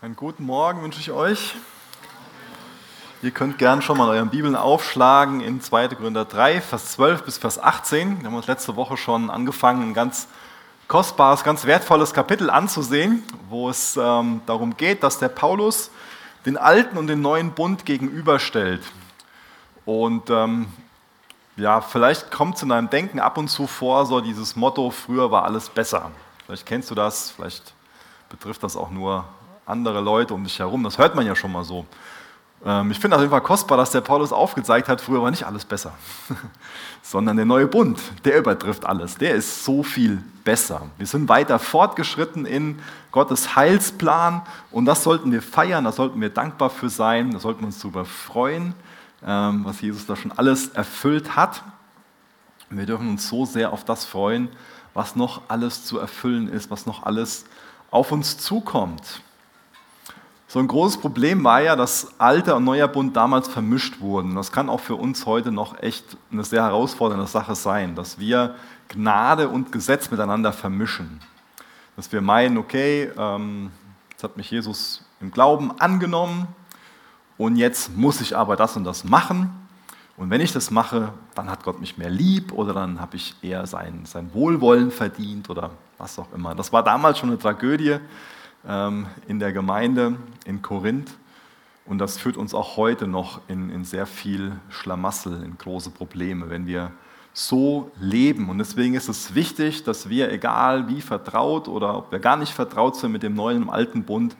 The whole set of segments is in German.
Einen guten Morgen wünsche ich euch. Ihr könnt gern schon mal euren Bibeln aufschlagen in 2. Korinther 3, Vers 12 bis Vers 18. Wir haben uns letzte Woche schon angefangen, ein ganz kostbares, ganz wertvolles Kapitel anzusehen, wo es ähm, darum geht, dass der Paulus den alten und den neuen Bund gegenüberstellt. Und ähm, ja, vielleicht kommt es in deinem Denken ab und zu vor, so dieses Motto, früher war alles besser. Vielleicht kennst du das, vielleicht betrifft das auch nur andere Leute um dich herum. Das hört man ja schon mal so. Ähm, ich finde auf jeden Fall kostbar, dass der Paulus aufgezeigt hat, früher war nicht alles besser, sondern der neue Bund, der übertrifft alles. Der ist so viel besser. Wir sind weiter fortgeschritten in Gottes Heilsplan und das sollten wir feiern, da sollten wir dankbar für sein, da sollten wir uns darüber freuen, ähm, was Jesus da schon alles erfüllt hat. Wir dürfen uns so sehr auf das freuen, was noch alles zu erfüllen ist, was noch alles auf uns zukommt. So ein großes Problem war ja, dass alter und neuer Bund damals vermischt wurden. Das kann auch für uns heute noch echt eine sehr herausfordernde Sache sein, dass wir Gnade und Gesetz miteinander vermischen. Dass wir meinen, okay, ähm, jetzt hat mich Jesus im Glauben angenommen und jetzt muss ich aber das und das machen. Und wenn ich das mache, dann hat Gott mich mehr lieb oder dann habe ich eher sein, sein Wohlwollen verdient oder was auch immer. Das war damals schon eine Tragödie in der Gemeinde in Korinth. Und das führt uns auch heute noch in, in sehr viel Schlamassel, in große Probleme, wenn wir so leben. Und deswegen ist es wichtig, dass wir, egal wie vertraut oder ob wir gar nicht vertraut sind mit dem neuen und alten Bund,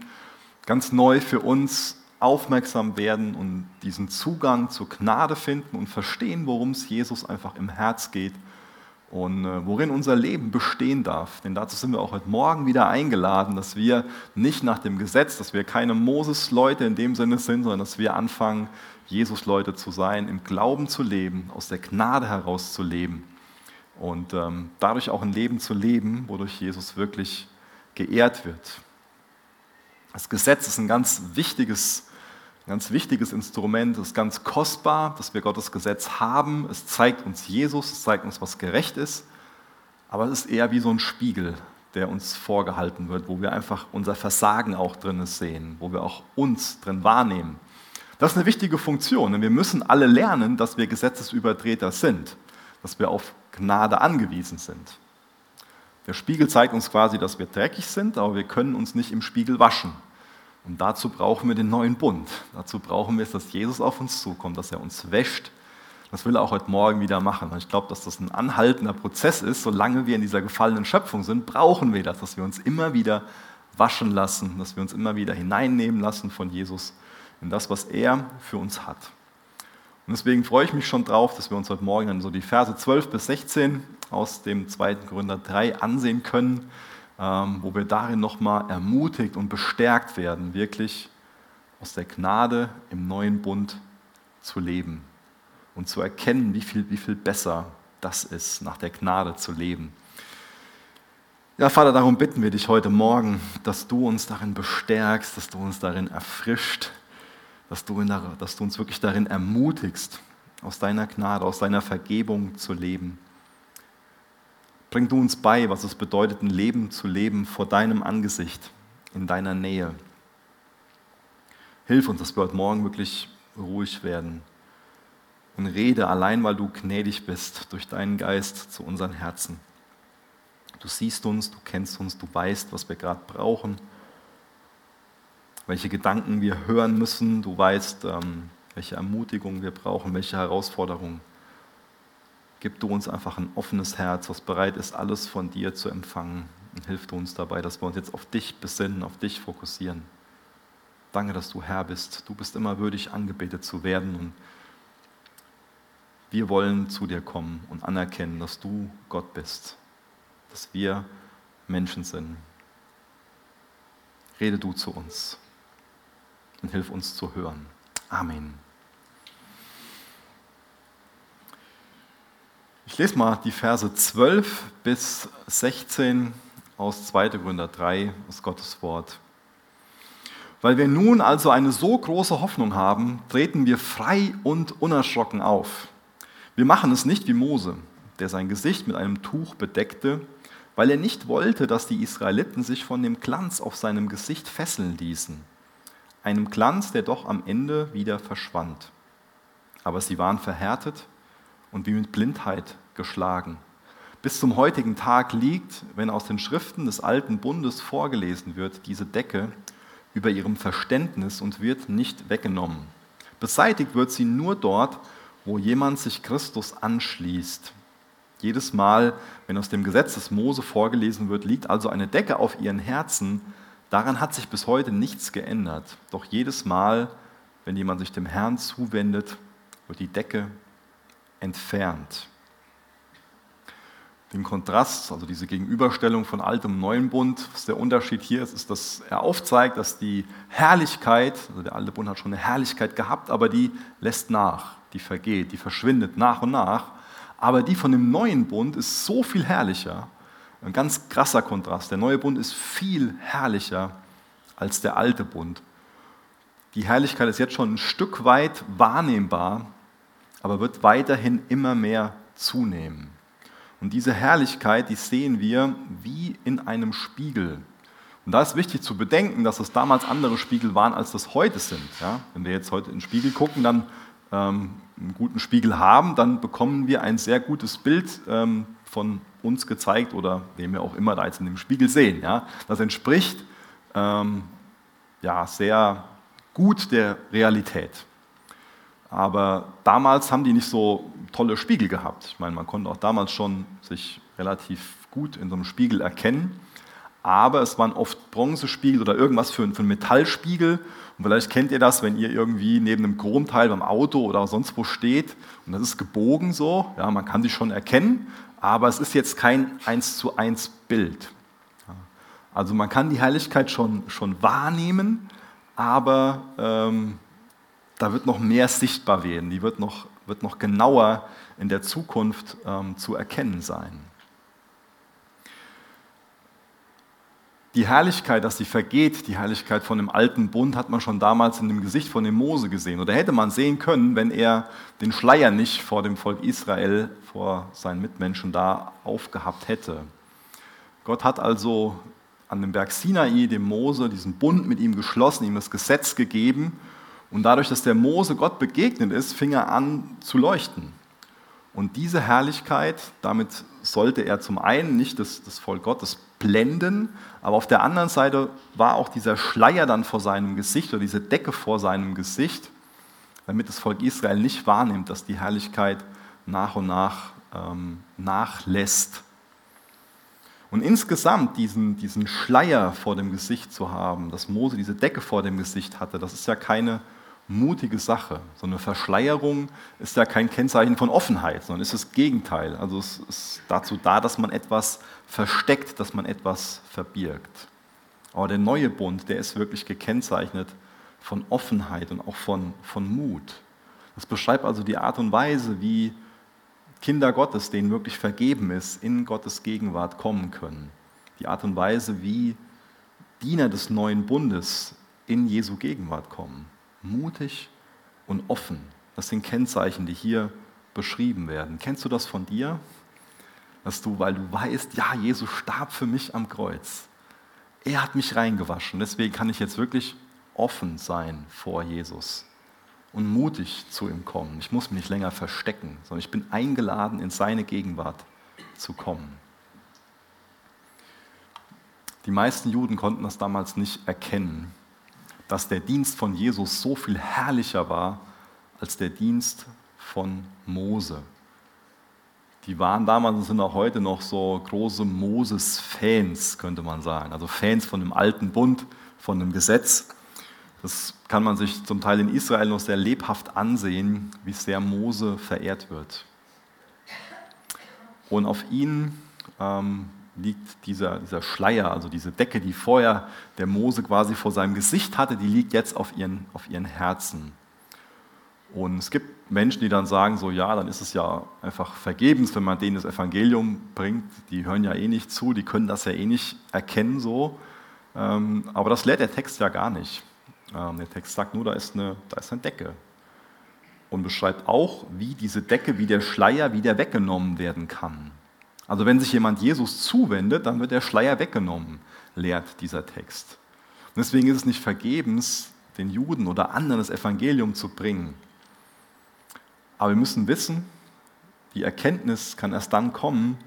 ganz neu für uns aufmerksam werden und diesen Zugang zur Gnade finden und verstehen, worum es Jesus einfach im Herz geht und äh, worin unser Leben bestehen darf. Denn dazu sind wir auch heute Morgen wieder eingeladen, dass wir nicht nach dem Gesetz, dass wir keine Moses-Leute in dem Sinne sind, sondern dass wir anfangen, Jesus-Leute zu sein, im Glauben zu leben, aus der Gnade heraus zu leben und ähm, dadurch auch ein Leben zu leben, wodurch Jesus wirklich geehrt wird. Das Gesetz ist ein ganz wichtiges ein ganz wichtiges Instrument, es ist ganz kostbar, dass wir Gottes Gesetz haben. Es zeigt uns Jesus, es zeigt uns, was gerecht ist. Aber es ist eher wie so ein Spiegel, der uns vorgehalten wird, wo wir einfach unser Versagen auch drin sehen, wo wir auch uns drin wahrnehmen. Das ist eine wichtige Funktion, denn wir müssen alle lernen, dass wir Gesetzesübertreter sind, dass wir auf Gnade angewiesen sind. Der Spiegel zeigt uns quasi, dass wir dreckig sind, aber wir können uns nicht im Spiegel waschen. Und dazu brauchen wir den neuen Bund. Dazu brauchen wir es, dass Jesus auf uns zukommt, dass er uns wäscht. Das will er auch heute Morgen wieder machen. Und ich glaube, dass das ein anhaltender Prozess ist. Solange wir in dieser gefallenen Schöpfung sind, brauchen wir das, dass wir uns immer wieder waschen lassen, dass wir uns immer wieder hineinnehmen lassen von Jesus in das, was er für uns hat. Und deswegen freue ich mich schon drauf, dass wir uns heute Morgen dann so die Verse 12 bis 16 aus dem 2. Gründer 3 ansehen können. Ähm, wo wir darin nochmal ermutigt und bestärkt werden, wirklich aus der Gnade im neuen Bund zu leben und zu erkennen, wie viel, wie viel besser das ist, nach der Gnade zu leben. Ja, Vater, darum bitten wir dich heute Morgen, dass du uns darin bestärkst, dass du uns darin erfrischt, dass du, in, dass du uns wirklich darin ermutigst, aus deiner Gnade, aus deiner Vergebung zu leben. Bring du uns bei, was es bedeutet, ein Leben zu leben vor deinem Angesicht, in deiner Nähe. Hilf uns, dass wir heute Morgen wirklich ruhig werden und rede allein, weil du gnädig bist, durch deinen Geist zu unseren Herzen. Du siehst uns, du kennst uns, du weißt, was wir gerade brauchen, welche Gedanken wir hören müssen, du weißt, ähm, welche Ermutigung wir brauchen, welche Herausforderungen. Gib du uns einfach ein offenes Herz, was bereit ist, alles von dir zu empfangen. Und hilf du uns dabei, dass wir uns jetzt auf dich besinnen, auf dich fokussieren. Danke, dass du Herr bist. Du bist immer würdig, angebetet zu werden. Und wir wollen zu dir kommen und anerkennen, dass du Gott bist, dass wir Menschen sind. Rede du zu uns und hilf uns zu hören. Amen. Ich lese mal die Verse 12 bis 16 aus 2. Gründer 3 aus Gottes Wort. Weil wir nun also eine so große Hoffnung haben, treten wir frei und unerschrocken auf. Wir machen es nicht wie Mose, der sein Gesicht mit einem Tuch bedeckte, weil er nicht wollte, dass die Israeliten sich von dem Glanz auf seinem Gesicht fesseln ließen. Einem Glanz, der doch am Ende wieder verschwand. Aber sie waren verhärtet und wie mit Blindheit geschlagen. Bis zum heutigen Tag liegt, wenn aus den Schriften des alten Bundes vorgelesen wird, diese Decke über ihrem Verständnis und wird nicht weggenommen. Beseitigt wird sie nur dort, wo jemand sich Christus anschließt. Jedes Mal, wenn aus dem Gesetz des Mose vorgelesen wird, liegt also eine Decke auf ihren Herzen. Daran hat sich bis heute nichts geändert. Doch jedes Mal, wenn jemand sich dem Herrn zuwendet, wird die Decke entfernt. Den Kontrast, also diese Gegenüberstellung von altem und neuem Bund, was der Unterschied hier ist, ist, dass er aufzeigt, dass die Herrlichkeit, also der alte Bund hat schon eine Herrlichkeit gehabt, aber die lässt nach, die vergeht, die verschwindet nach und nach. Aber die von dem neuen Bund ist so viel herrlicher. Ein ganz krasser Kontrast. Der neue Bund ist viel herrlicher als der alte Bund. Die Herrlichkeit ist jetzt schon ein Stück weit wahrnehmbar, aber wird weiterhin immer mehr zunehmen. Und diese Herrlichkeit, die sehen wir wie in einem Spiegel. Und da ist wichtig zu bedenken, dass es damals andere Spiegel waren, als das heute sind. Ja? Wenn wir jetzt heute in den Spiegel gucken, dann ähm, einen guten Spiegel haben, dann bekommen wir ein sehr gutes Bild ähm, von uns gezeigt oder wem wir auch immer da jetzt in dem Spiegel sehen. Ja? Das entspricht ähm, ja, sehr gut der Realität. Aber damals haben die nicht so tolle Spiegel gehabt. Ich meine, man konnte auch damals schon sich relativ gut in so einem Spiegel erkennen. Aber es waren oft Bronzespiegel oder irgendwas für, für einen Metallspiegel. Und vielleicht kennt ihr das, wenn ihr irgendwie neben einem Chromteil beim Auto oder sonst wo steht und das ist gebogen so. Ja, man kann sich schon erkennen, aber es ist jetzt kein eins zu eins Bild. Also man kann die Herrlichkeit schon, schon wahrnehmen, aber ähm, da wird noch mehr sichtbar werden. Die wird noch, wird noch genauer in der Zukunft ähm, zu erkennen sein. die Herrlichkeit, dass sie vergeht, die Herrlichkeit von dem alten Bund, hat man schon damals in dem Gesicht von dem Mose gesehen. Oder hätte man sehen können, wenn er den Schleier nicht vor dem Volk Israel, vor seinen Mitmenschen da aufgehabt hätte. Gott hat also an dem Berg Sinai, dem Mose, diesen Bund mit ihm geschlossen, ihm das Gesetz gegeben. Und dadurch, dass der Mose Gott begegnet ist, fing er an zu leuchten. Und diese Herrlichkeit, damit sollte er zum einen nicht das, das Volk Gottes blenden, aber auf der anderen Seite war auch dieser Schleier dann vor seinem Gesicht oder diese Decke vor seinem Gesicht, damit das Volk Israel nicht wahrnimmt, dass die Herrlichkeit nach und nach ähm, nachlässt. Und insgesamt diesen, diesen Schleier vor dem Gesicht zu haben, dass Mose diese Decke vor dem Gesicht hatte, das ist ja keine mutige Sache. So eine Verschleierung ist ja kein Kennzeichen von Offenheit, sondern ist das Gegenteil. Also es ist dazu da, dass man etwas versteckt, dass man etwas verbirgt. Aber der neue Bund, der ist wirklich gekennzeichnet von Offenheit und auch von, von Mut. Das beschreibt also die Art und Weise, wie Kinder Gottes, denen wirklich vergeben ist, in Gottes Gegenwart kommen können. Die Art und Weise, wie Diener des neuen Bundes in Jesu Gegenwart kommen mutig und offen. Das sind Kennzeichen, die hier beschrieben werden. Kennst du das von dir? Dass du, weil du weißt, ja, Jesus starb für mich am Kreuz. Er hat mich reingewaschen. Deswegen kann ich jetzt wirklich offen sein vor Jesus und mutig zu ihm kommen. Ich muss mich nicht länger verstecken, sondern ich bin eingeladen, in seine Gegenwart zu kommen. Die meisten Juden konnten das damals nicht erkennen dass der Dienst von Jesus so viel herrlicher war als der Dienst von Mose. Die waren damals und sind auch heute noch so große Moses-Fans, könnte man sagen. Also Fans von dem alten Bund, von dem Gesetz. Das kann man sich zum Teil in Israel noch sehr lebhaft ansehen, wie sehr Mose verehrt wird. Und auf ihn ähm, liegt dieser, dieser Schleier, also diese Decke, die vorher der Mose quasi vor seinem Gesicht hatte, die liegt jetzt auf ihren, auf ihren Herzen. Und es gibt Menschen, die dann sagen, so ja, dann ist es ja einfach vergebens, wenn man denen das Evangelium bringt. Die hören ja eh nicht zu, die können das ja eh nicht erkennen so. Ähm, aber das lehrt der Text ja gar nicht. Ähm, der Text sagt nur, da ist eine, da ist eine Decke. Und beschreibt auch, wie diese Decke, wie der Schleier wieder weggenommen werden kann. Also wenn sich jemand Jesus zuwendet, dann wird der Schleier weggenommen, lehrt dieser Text. Und deswegen ist es nicht vergebens, den Juden oder anderen das Evangelium zu bringen. Aber wir müssen wissen, die Erkenntnis kann erst dann kommen,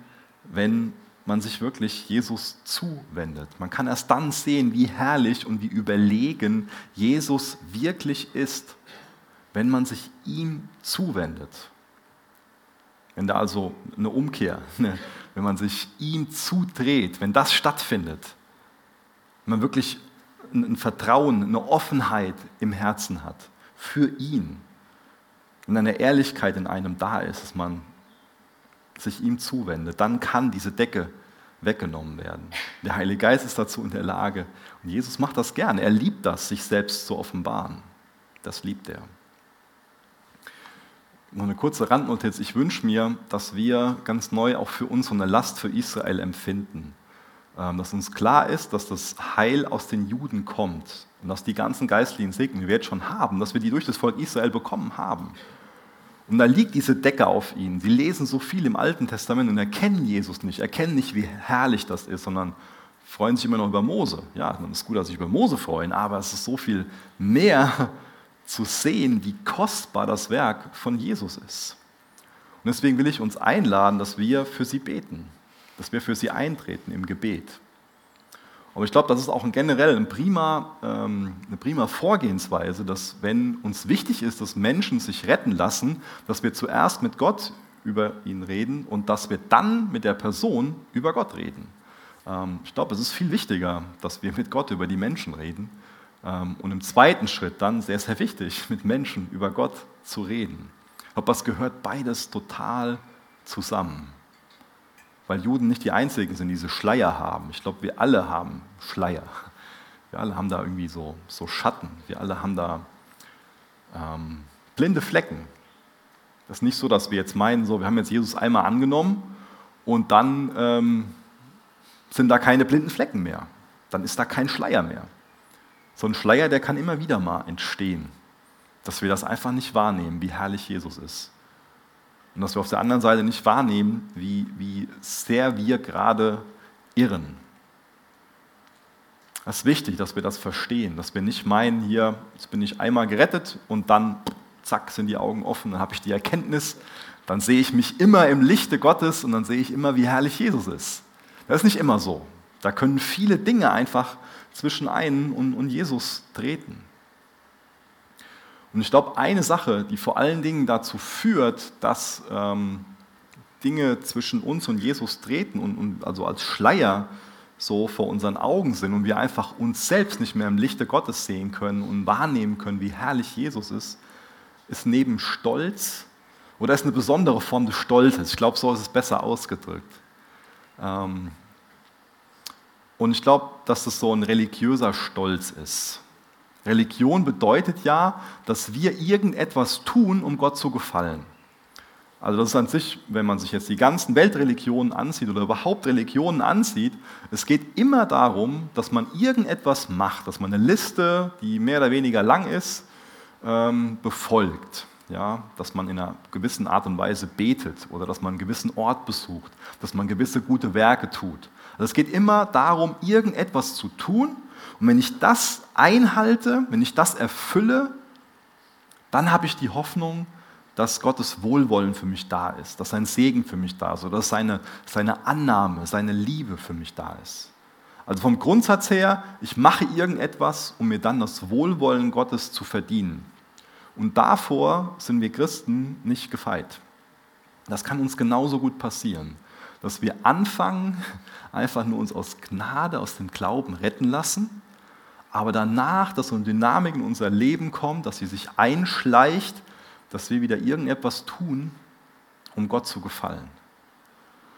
wenn man sich wirklich Jesus zuwendet. Man kann erst dann sehen, wie herrlich und wie überlegen Jesus wirklich ist, wenn man sich ihm zuwendet. Wenn da also eine Umkehr, ne, wenn man sich ihm zudreht, wenn das stattfindet, wenn man wirklich ein Vertrauen, eine Offenheit im Herzen hat für ihn und eine Ehrlichkeit in einem da ist, dass man sich ihm zuwendet, dann kann diese Decke weggenommen werden. Der Heilige Geist ist dazu in der Lage. Und Jesus macht das gerne. Er liebt das, sich selbst zu offenbaren. Das liebt er. Noch eine kurze Randnotiz. Ich wünsche mir, dass wir ganz neu auch für uns so eine Last für Israel empfinden. Ähm, dass uns klar ist, dass das Heil aus den Juden kommt und dass die ganzen geistlichen Segen, die wir jetzt schon haben, dass wir die durch das Volk Israel bekommen haben. Und da liegt diese Decke auf ihnen. Sie lesen so viel im Alten Testament und erkennen Jesus nicht, erkennen nicht, wie herrlich das ist, sondern freuen sich immer noch über Mose. Ja, dann ist gut, dass sich über Mose freuen, aber es ist so viel mehr zu sehen, wie kostbar das Werk von Jesus ist. Und deswegen will ich uns einladen, dass wir für sie beten, dass wir für sie eintreten im Gebet. Aber ich glaube, das ist auch ein generell ein prima, ähm, eine prima Vorgehensweise, dass wenn uns wichtig ist, dass Menschen sich retten lassen, dass wir zuerst mit Gott über ihn reden und dass wir dann mit der Person über Gott reden. Ähm, ich glaube, es ist viel wichtiger, dass wir mit Gott über die Menschen reden, und im zweiten Schritt dann, sehr, sehr wichtig, mit Menschen über Gott zu reden. Glaube, das gehört beides total zusammen. Weil Juden nicht die einzigen sind, die diese Schleier haben. Ich glaube, wir alle haben Schleier. Wir alle haben da irgendwie so, so Schatten. Wir alle haben da ähm, blinde Flecken. Das ist nicht so, dass wir jetzt meinen, so, wir haben jetzt Jesus einmal angenommen und dann ähm, sind da keine blinden Flecken mehr. Dann ist da kein Schleier mehr. So ein Schleier, der kann immer wieder mal entstehen, dass wir das einfach nicht wahrnehmen, wie herrlich Jesus ist. Und dass wir auf der anderen Seite nicht wahrnehmen, wie, wie sehr wir gerade irren. Es ist wichtig, dass wir das verstehen, dass wir nicht meinen, hier, jetzt bin ich einmal gerettet und dann, zack, sind die Augen offen, dann habe ich die Erkenntnis, dann sehe ich mich immer im Lichte Gottes und dann sehe ich immer, wie herrlich Jesus ist. Das ist nicht immer so. Da können viele Dinge einfach zwischen einen und, und Jesus treten. Und ich glaube, eine Sache, die vor allen Dingen dazu führt, dass ähm, Dinge zwischen uns und Jesus treten und, und also als Schleier so vor unseren Augen sind und wir einfach uns selbst nicht mehr im Lichte Gottes sehen können und wahrnehmen können, wie herrlich Jesus ist, ist neben Stolz oder ist eine besondere Form des Stolzes. Ich glaube, so ist es besser ausgedrückt. Ähm, und ich glaube, dass das so ein religiöser Stolz ist. Religion bedeutet ja, dass wir irgendetwas tun, um Gott zu gefallen. Also das ist an sich, wenn man sich jetzt die ganzen Weltreligionen ansieht oder überhaupt Religionen ansieht, es geht immer darum, dass man irgendetwas macht, dass man eine Liste, die mehr oder weniger lang ist, ähm, befolgt. Ja, dass man in einer gewissen Art und Weise betet oder dass man einen gewissen Ort besucht, dass man gewisse gute Werke tut. Also es geht immer darum, irgendetwas zu tun. Und wenn ich das einhalte, wenn ich das erfülle, dann habe ich die Hoffnung, dass Gottes Wohlwollen für mich da ist, dass sein Segen für mich da ist oder dass seine, seine Annahme, seine Liebe für mich da ist. Also vom Grundsatz her, ich mache irgendetwas, um mir dann das Wohlwollen Gottes zu verdienen. Und davor sind wir Christen nicht gefeit. Das kann uns genauso gut passieren dass wir anfangen, einfach nur uns aus Gnade, aus dem Glauben retten lassen, aber danach, dass so eine Dynamik in unser Leben kommt, dass sie sich einschleicht, dass wir wieder irgendetwas tun, um Gott zu gefallen.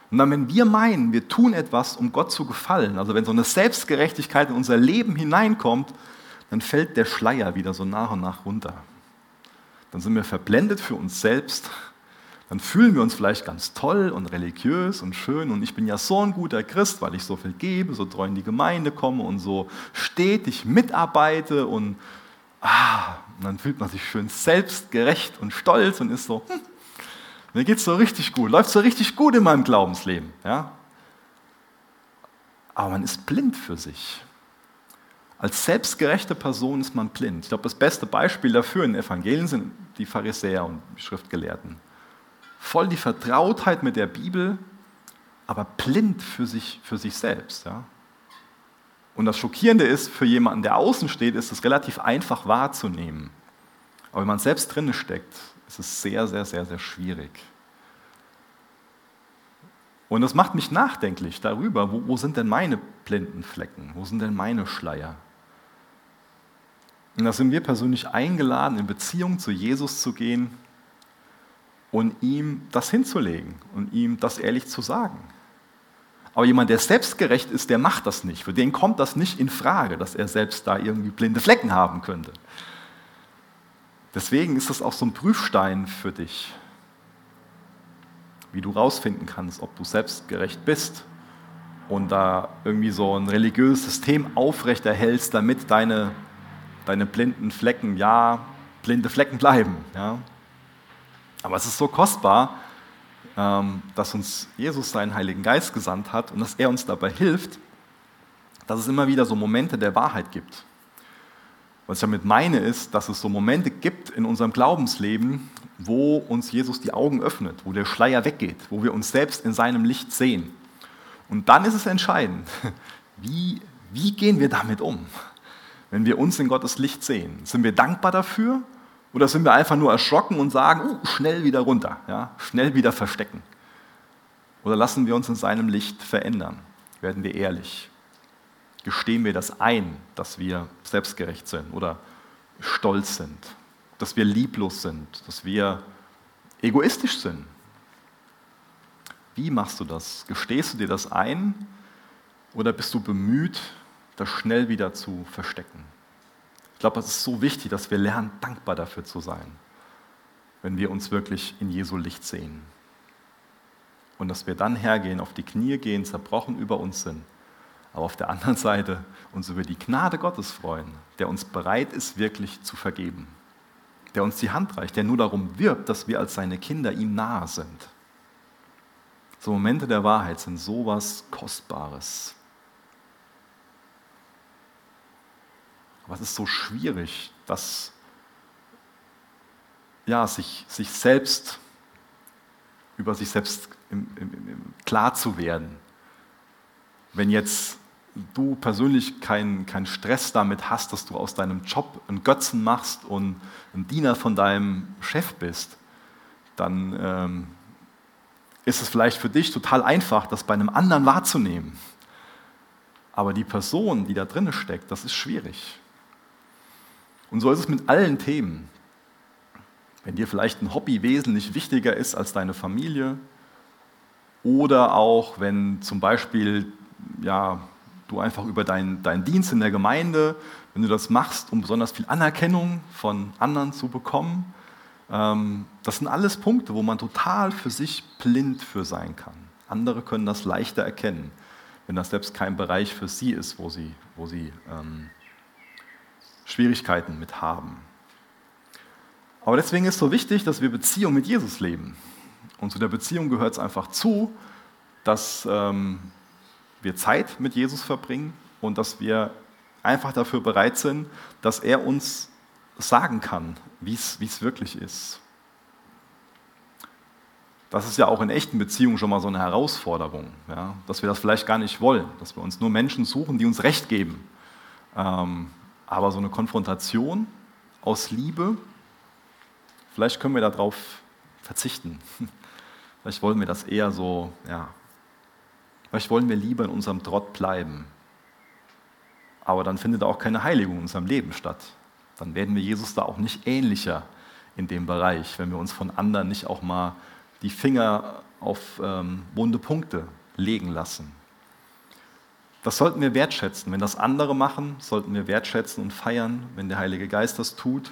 Und dann, wenn wir meinen, wir tun etwas, um Gott zu gefallen, also wenn so eine Selbstgerechtigkeit in unser Leben hineinkommt, dann fällt der Schleier wieder so nach und nach runter. Dann sind wir verblendet für uns selbst dann fühlen wir uns vielleicht ganz toll und religiös und schön und ich bin ja so ein guter Christ, weil ich so viel gebe, so treu in die Gemeinde komme und so stetig mitarbeite und, ah, und dann fühlt man sich schön selbstgerecht und stolz und ist so, hm, Mir geht es so richtig gut, läuft so richtig gut in meinem Glaubensleben. Ja? Aber man ist blind für sich. Als selbstgerechte Person ist man blind. Ich glaube, das beste Beispiel dafür in den Evangelien sind die Pharisäer und Schriftgelehrten. Voll die Vertrautheit mit der Bibel, aber blind für sich, für sich selbst. Ja? Und das Schockierende ist, für jemanden, der außen steht, ist es relativ einfach wahrzunehmen. Aber wenn man selbst drin steckt, ist es sehr, sehr, sehr, sehr schwierig. Und das macht mich nachdenklich darüber, wo, wo sind denn meine blinden Flecken, wo sind denn meine Schleier? Und da sind wir persönlich eingeladen, in Beziehung zu Jesus zu gehen und ihm das hinzulegen und ihm das ehrlich zu sagen. Aber jemand, der selbstgerecht ist, der macht das nicht. Für den kommt das nicht in Frage, dass er selbst da irgendwie blinde Flecken haben könnte. Deswegen ist das auch so ein Prüfstein für dich, wie du rausfinden kannst, ob du selbstgerecht bist und da irgendwie so ein religiöses System aufrechterhältst, damit deine, deine blinden Flecken, ja, blinde Flecken bleiben. Ja. Aber es ist so kostbar, ähm, dass uns Jesus seinen Heiligen Geist gesandt hat und dass er uns dabei hilft, dass es immer wieder so Momente der Wahrheit gibt. Was ich damit meine, ist, dass es so Momente gibt in unserem Glaubensleben, wo uns Jesus die Augen öffnet, wo der Schleier weggeht, wo wir uns selbst in seinem Licht sehen. Und dann ist es entscheidend, wie, wie gehen wir damit um, wenn wir uns in Gottes Licht sehen? Sind wir dankbar dafür oder sind wir einfach nur erschrocken und sagen, uh, schnell wieder runter, ja, schnell wieder verstecken? Oder lassen wir uns in seinem Licht verändern? Werden wir ehrlich? Gestehen wir das ein, dass wir selbstgerecht sind oder stolz sind, dass wir lieblos sind, dass wir egoistisch sind? Wie machst du das? Gestehst du dir das ein oder bist du bemüht, das schnell wieder zu verstecken? Glaube, es ist so wichtig, dass wir lernen, dankbar dafür zu sein, wenn wir uns wirklich in Jesu Licht sehen. Und dass wir dann hergehen, auf die Knie gehen, zerbrochen über uns sind, aber auf der anderen Seite uns über die Gnade Gottes freuen, der uns bereit ist, wirklich zu vergeben, der uns die Hand reicht, der nur darum wirbt, dass wir als seine Kinder ihm nahe sind. So Momente der Wahrheit sind sowas Kostbares. Aber es ist so schwierig, das, ja, sich, sich selbst, über sich selbst im, im, im, klar zu werden. Wenn jetzt du persönlich keinen kein Stress damit hast, dass du aus deinem Job einen Götzen machst und ein Diener von deinem Chef bist, dann ähm, ist es vielleicht für dich total einfach, das bei einem anderen wahrzunehmen. Aber die Person, die da drin steckt, das ist schwierig. Und so ist es mit allen Themen. Wenn dir vielleicht ein Hobby wesentlich wichtiger ist als deine Familie oder auch wenn zum Beispiel ja, du einfach über deinen dein Dienst in der Gemeinde, wenn du das machst, um besonders viel Anerkennung von anderen zu bekommen, ähm, das sind alles Punkte, wo man total für sich blind für sein kann. Andere können das leichter erkennen, wenn das selbst kein Bereich für sie ist, wo sie, wo sie ähm, Schwierigkeiten mit haben. Aber deswegen ist so wichtig, dass wir Beziehung mit Jesus leben. Und zu der Beziehung gehört es einfach zu, dass ähm, wir Zeit mit Jesus verbringen und dass wir einfach dafür bereit sind, dass er uns sagen kann, wie es wirklich ist. Das ist ja auch in echten Beziehungen schon mal so eine Herausforderung, ja? dass wir das vielleicht gar nicht wollen, dass wir uns nur Menschen suchen, die uns Recht geben. Ähm, aber so eine Konfrontation aus Liebe, vielleicht können wir darauf verzichten. Vielleicht wollen wir das eher so, ja, vielleicht wollen wir lieber in unserem Trott bleiben. Aber dann findet auch keine Heiligung in unserem Leben statt. Dann werden wir Jesus da auch nicht ähnlicher in dem Bereich, wenn wir uns von anderen nicht auch mal die Finger auf ähm, wunde Punkte legen lassen. Das sollten wir wertschätzen. Wenn das andere machen, sollten wir wertschätzen und feiern, wenn der Heilige Geist das tut.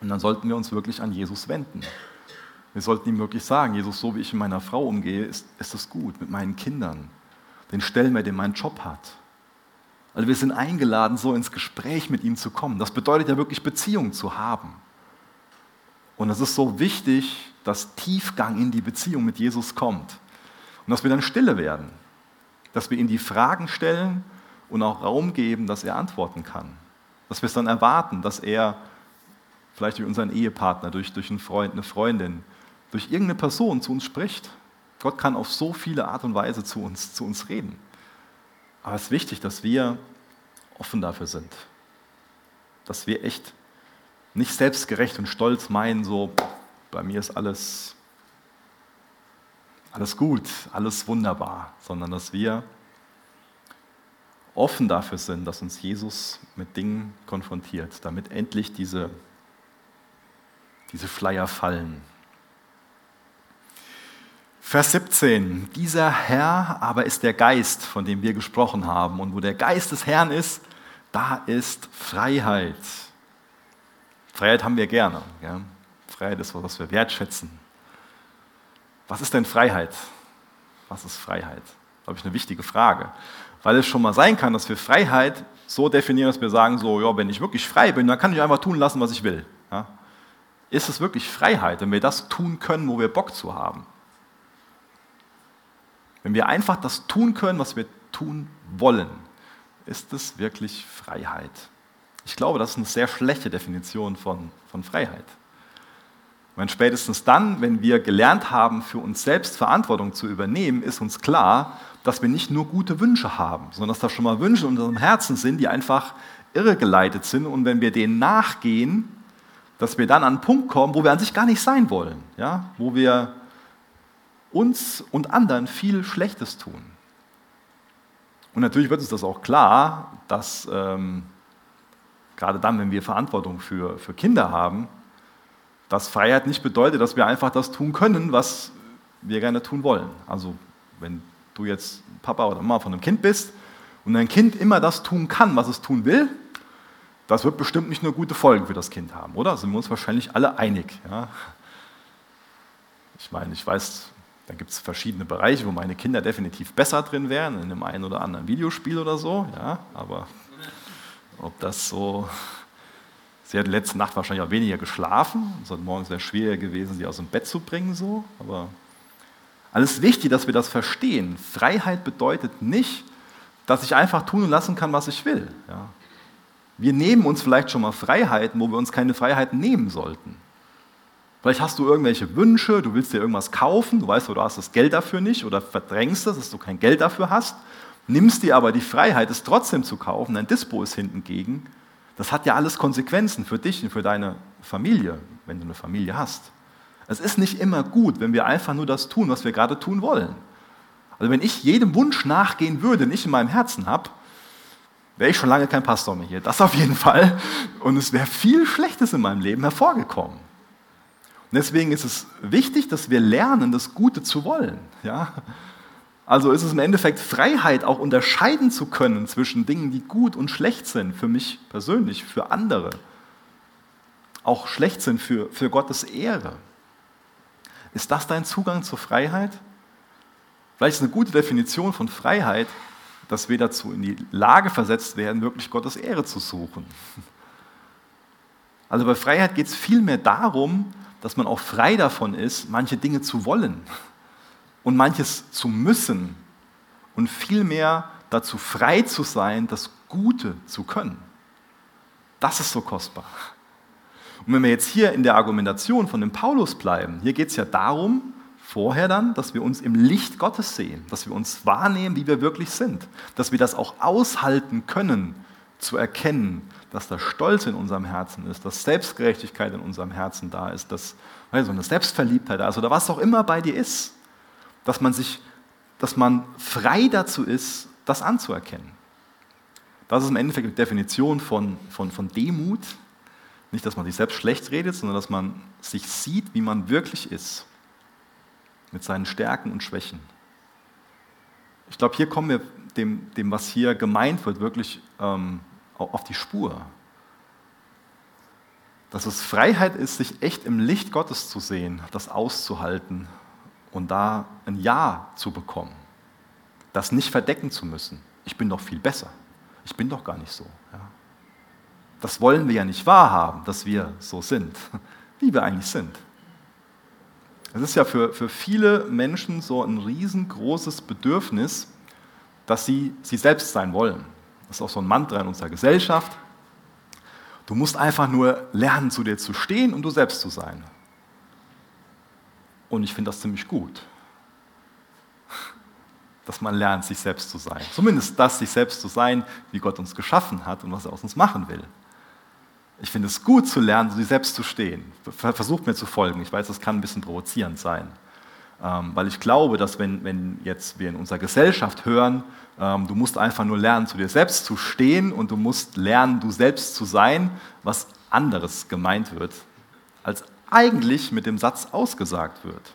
Und dann sollten wir uns wirklich an Jesus wenden. Wir sollten ihm wirklich sagen, Jesus, so wie ich mit meiner Frau umgehe, ist, ist es gut, mit meinen Kindern, den Stellenwert, den mein Job hat. Also wir sind eingeladen, so ins Gespräch mit ihm zu kommen. Das bedeutet ja wirklich Beziehungen zu haben. Und es ist so wichtig, dass Tiefgang in die Beziehung mit Jesus kommt. Und dass wir dann stille werden. Dass wir ihm die Fragen stellen und auch Raum geben, dass er antworten kann. Dass wir es dann erwarten, dass er vielleicht durch unseren Ehepartner, durch, durch einen Freund, eine Freundin, durch irgendeine Person zu uns spricht. Gott kann auf so viele Art und Weise zu uns, zu uns reden. Aber es ist wichtig, dass wir offen dafür sind. Dass wir echt nicht selbstgerecht und stolz meinen, so, bei mir ist alles, alles gut, alles wunderbar, sondern dass wir offen dafür sind, dass uns Jesus mit Dingen konfrontiert, damit endlich diese, diese Schleier fallen. Vers 17. Dieser Herr aber ist der Geist, von dem wir gesprochen haben. Und wo der Geist des Herrn ist, da ist Freiheit. Freiheit haben wir gerne. Ja? Freiheit ist was, was wir wertschätzen. Was ist denn Freiheit? Was ist Freiheit? Glaube ich, eine wichtige Frage. Weil es schon mal sein kann, dass wir Freiheit so definieren, dass wir sagen, so, ja, wenn ich wirklich frei bin, dann kann ich einfach tun lassen, was ich will. Ja? Ist es wirklich Freiheit, wenn wir das tun können, wo wir Bock zu haben? Wenn wir einfach das tun können, was wir tun wollen, ist es wirklich Freiheit? Ich glaube, das ist eine sehr schlechte Definition von, von Freiheit. Meine, spätestens dann, wenn wir gelernt haben, für uns selbst Verantwortung zu übernehmen, ist uns klar, dass wir nicht nur gute Wünsche haben, sondern dass da schon mal Wünsche in unserem Herzen sind, die einfach irregeleitet sind. Und wenn wir denen nachgehen, dass wir dann an einen Punkt kommen, wo wir an sich gar nicht sein wollen, ja? wo wir uns und anderen viel Schlechtes tun. Und natürlich wird uns das auch klar, dass ähm, gerade dann, wenn wir Verantwortung für, für Kinder haben, dass Freiheit nicht bedeutet, dass wir einfach das tun können, was wir gerne tun wollen. Also wenn du jetzt Papa oder Mama von einem Kind bist und dein Kind immer das tun kann, was es tun will, das wird bestimmt nicht nur gute Folgen für das Kind haben, oder? Sind wir uns wahrscheinlich alle einig. Ja? Ich meine, ich weiß, da gibt es verschiedene Bereiche, wo meine Kinder definitiv besser drin wären, in einem einen oder anderen Videospiel oder so, ja, aber ob das so. Sie hat letzte Nacht wahrscheinlich auch weniger geschlafen. Es hat morgens sehr schwer gewesen, sie aus dem Bett zu bringen, so. Aber alles wichtig, dass wir das verstehen. Freiheit bedeutet nicht, dass ich einfach tun und lassen kann, was ich will. Ja. Wir nehmen uns vielleicht schon mal Freiheiten, wo wir uns keine Freiheiten nehmen sollten. Vielleicht hast du irgendwelche Wünsche, du willst dir irgendwas kaufen, du weißt, du hast das Geld dafür nicht oder verdrängst es, dass du kein Geld dafür hast nimmst dir aber die Freiheit, es trotzdem zu kaufen, dein Dispo ist hinten gegen, das hat ja alles Konsequenzen für dich und für deine Familie, wenn du eine Familie hast. Es ist nicht immer gut, wenn wir einfach nur das tun, was wir gerade tun wollen. Also wenn ich jedem Wunsch nachgehen würde, den ich in meinem Herzen habe, wäre ich schon lange kein Pastor mehr hier. Das auf jeden Fall. Und es wäre viel Schlechtes in meinem Leben hervorgekommen. Und deswegen ist es wichtig, dass wir lernen, das Gute zu wollen. Ja? Also ist es im Endeffekt Freiheit, auch unterscheiden zu können zwischen Dingen, die gut und schlecht sind, für mich persönlich, für andere. Auch schlecht sind für, für Gottes Ehre. Ist das dein Zugang zur Freiheit? Vielleicht ist eine gute Definition von Freiheit, dass wir dazu in die Lage versetzt werden, wirklich Gottes Ehre zu suchen. Also bei Freiheit geht es vielmehr darum, dass man auch frei davon ist, manche Dinge zu wollen und manches zu müssen und vielmehr dazu frei zu sein, das Gute zu können. Das ist so kostbar. Und wenn wir jetzt hier in der Argumentation von dem Paulus bleiben, hier geht es ja darum, vorher dann, dass wir uns im Licht Gottes sehen, dass wir uns wahrnehmen, wie wir wirklich sind, dass wir das auch aushalten können, zu erkennen, dass da Stolz in unserem Herzen ist, dass Selbstgerechtigkeit in unserem Herzen da ist, dass also eine Selbstverliebtheit da ist oder was auch immer bei dir ist dass man, sich, dass man frei dazu ist, das anzuerkennen. Das ist im Endeffekt die Definition von, von, von Demut. Nicht, dass man sich selbst schlecht redet, sondern dass man sich sieht, wie man wirklich ist. Mit seinen Stärken und Schwächen. Ich glaube, hier kommen wir dem, dem, was hier gemeint wird, wirklich ähm, auf die Spur. Dass es Freiheit ist, sich echt im Licht Gottes zu sehen, das auszuhalten und da ein Ja zu bekommen. Das nicht verdecken zu müssen. Ich bin doch viel besser. Ich bin doch gar nicht so. Ja. Das wollen wir ja nicht wahrhaben, dass wir so sind, wie wir eigentlich sind. Es ist ja für, für viele Menschen so ein riesengroßes Bedürfnis, dass sie sie selbst sein wollen. Das ist auch so ein Mantra in unserer Gesellschaft. Du musst einfach nur lernen, zu dir zu stehen und du selbst zu sein. Und ich finde das ziemlich gut, dass man lernt, sich selbst zu sein. Zumindest das, sich selbst zu sein, wie Gott uns geschaffen hat und was er aus uns machen will. Ich finde es gut zu lernen, sich selbst zu stehen. Versucht mir zu folgen. Ich weiß, das kann ein bisschen provozierend sein. Ähm, weil ich glaube, dass wenn, wenn jetzt wir in unserer Gesellschaft hören, ähm, du musst einfach nur lernen, zu dir selbst zu stehen und du musst lernen, du selbst zu sein, was anderes gemeint wird, als eigentlich mit dem Satz ausgesagt wird.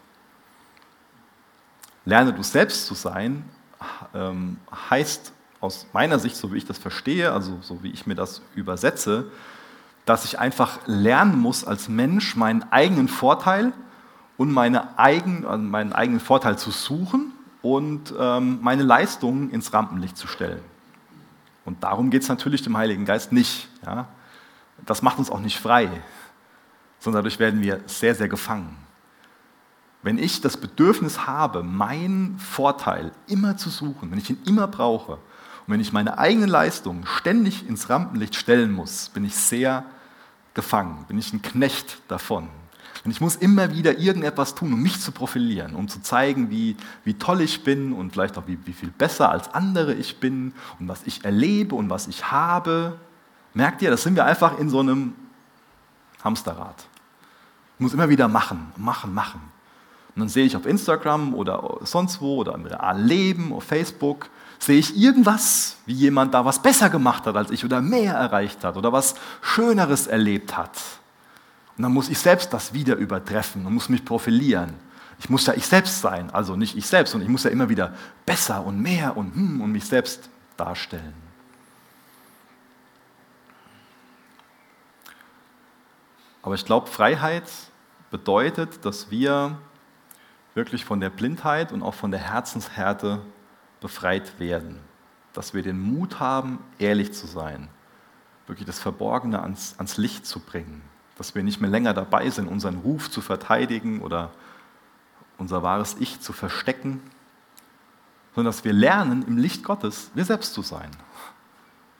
Lerne du selbst zu sein, ähm, heißt aus meiner Sicht, so wie ich das verstehe, also so wie ich mir das übersetze, dass ich einfach lernen muss als Mensch meinen eigenen Vorteil und meine eigen, also meinen eigenen Vorteil zu suchen und ähm, meine Leistungen ins Rampenlicht zu stellen. Und darum geht es natürlich dem Heiligen Geist nicht. Ja? Das macht uns auch nicht frei, sondern dadurch werden wir sehr, sehr gefangen. Wenn ich das Bedürfnis habe, meinen Vorteil immer zu suchen, wenn ich ihn immer brauche und wenn ich meine eigenen Leistungen ständig ins Rampenlicht stellen muss, bin ich sehr gefangen, bin ich ein Knecht davon. Und ich muss immer wieder irgendetwas tun, um mich zu profilieren, um zu zeigen, wie, wie toll ich bin und vielleicht auch wie, wie viel besser als andere ich bin und was ich erlebe und was ich habe. Merkt ihr, das sind wir einfach in so einem Hamsterrad. Ich muss immer wieder machen, machen, machen. Und dann sehe ich auf Instagram oder sonst wo oder im realen Leben, auf Facebook, sehe ich irgendwas, wie jemand da was besser gemacht hat als ich oder mehr erreicht hat oder was Schöneres erlebt hat. Und dann muss ich selbst das wieder übertreffen und muss mich profilieren. Ich muss ja ich selbst sein, also nicht ich selbst, sondern ich muss ja immer wieder besser und mehr und, hm, und mich selbst darstellen. Aber ich glaube, Freiheit bedeutet, dass wir wirklich von der Blindheit und auch von der Herzenshärte befreit werden. Dass wir den Mut haben, ehrlich zu sein, wirklich das Verborgene ans, ans Licht zu bringen dass wir nicht mehr länger dabei sind, unseren Ruf zu verteidigen oder unser wahres Ich zu verstecken, sondern dass wir lernen, im Licht Gottes wir selbst zu sein.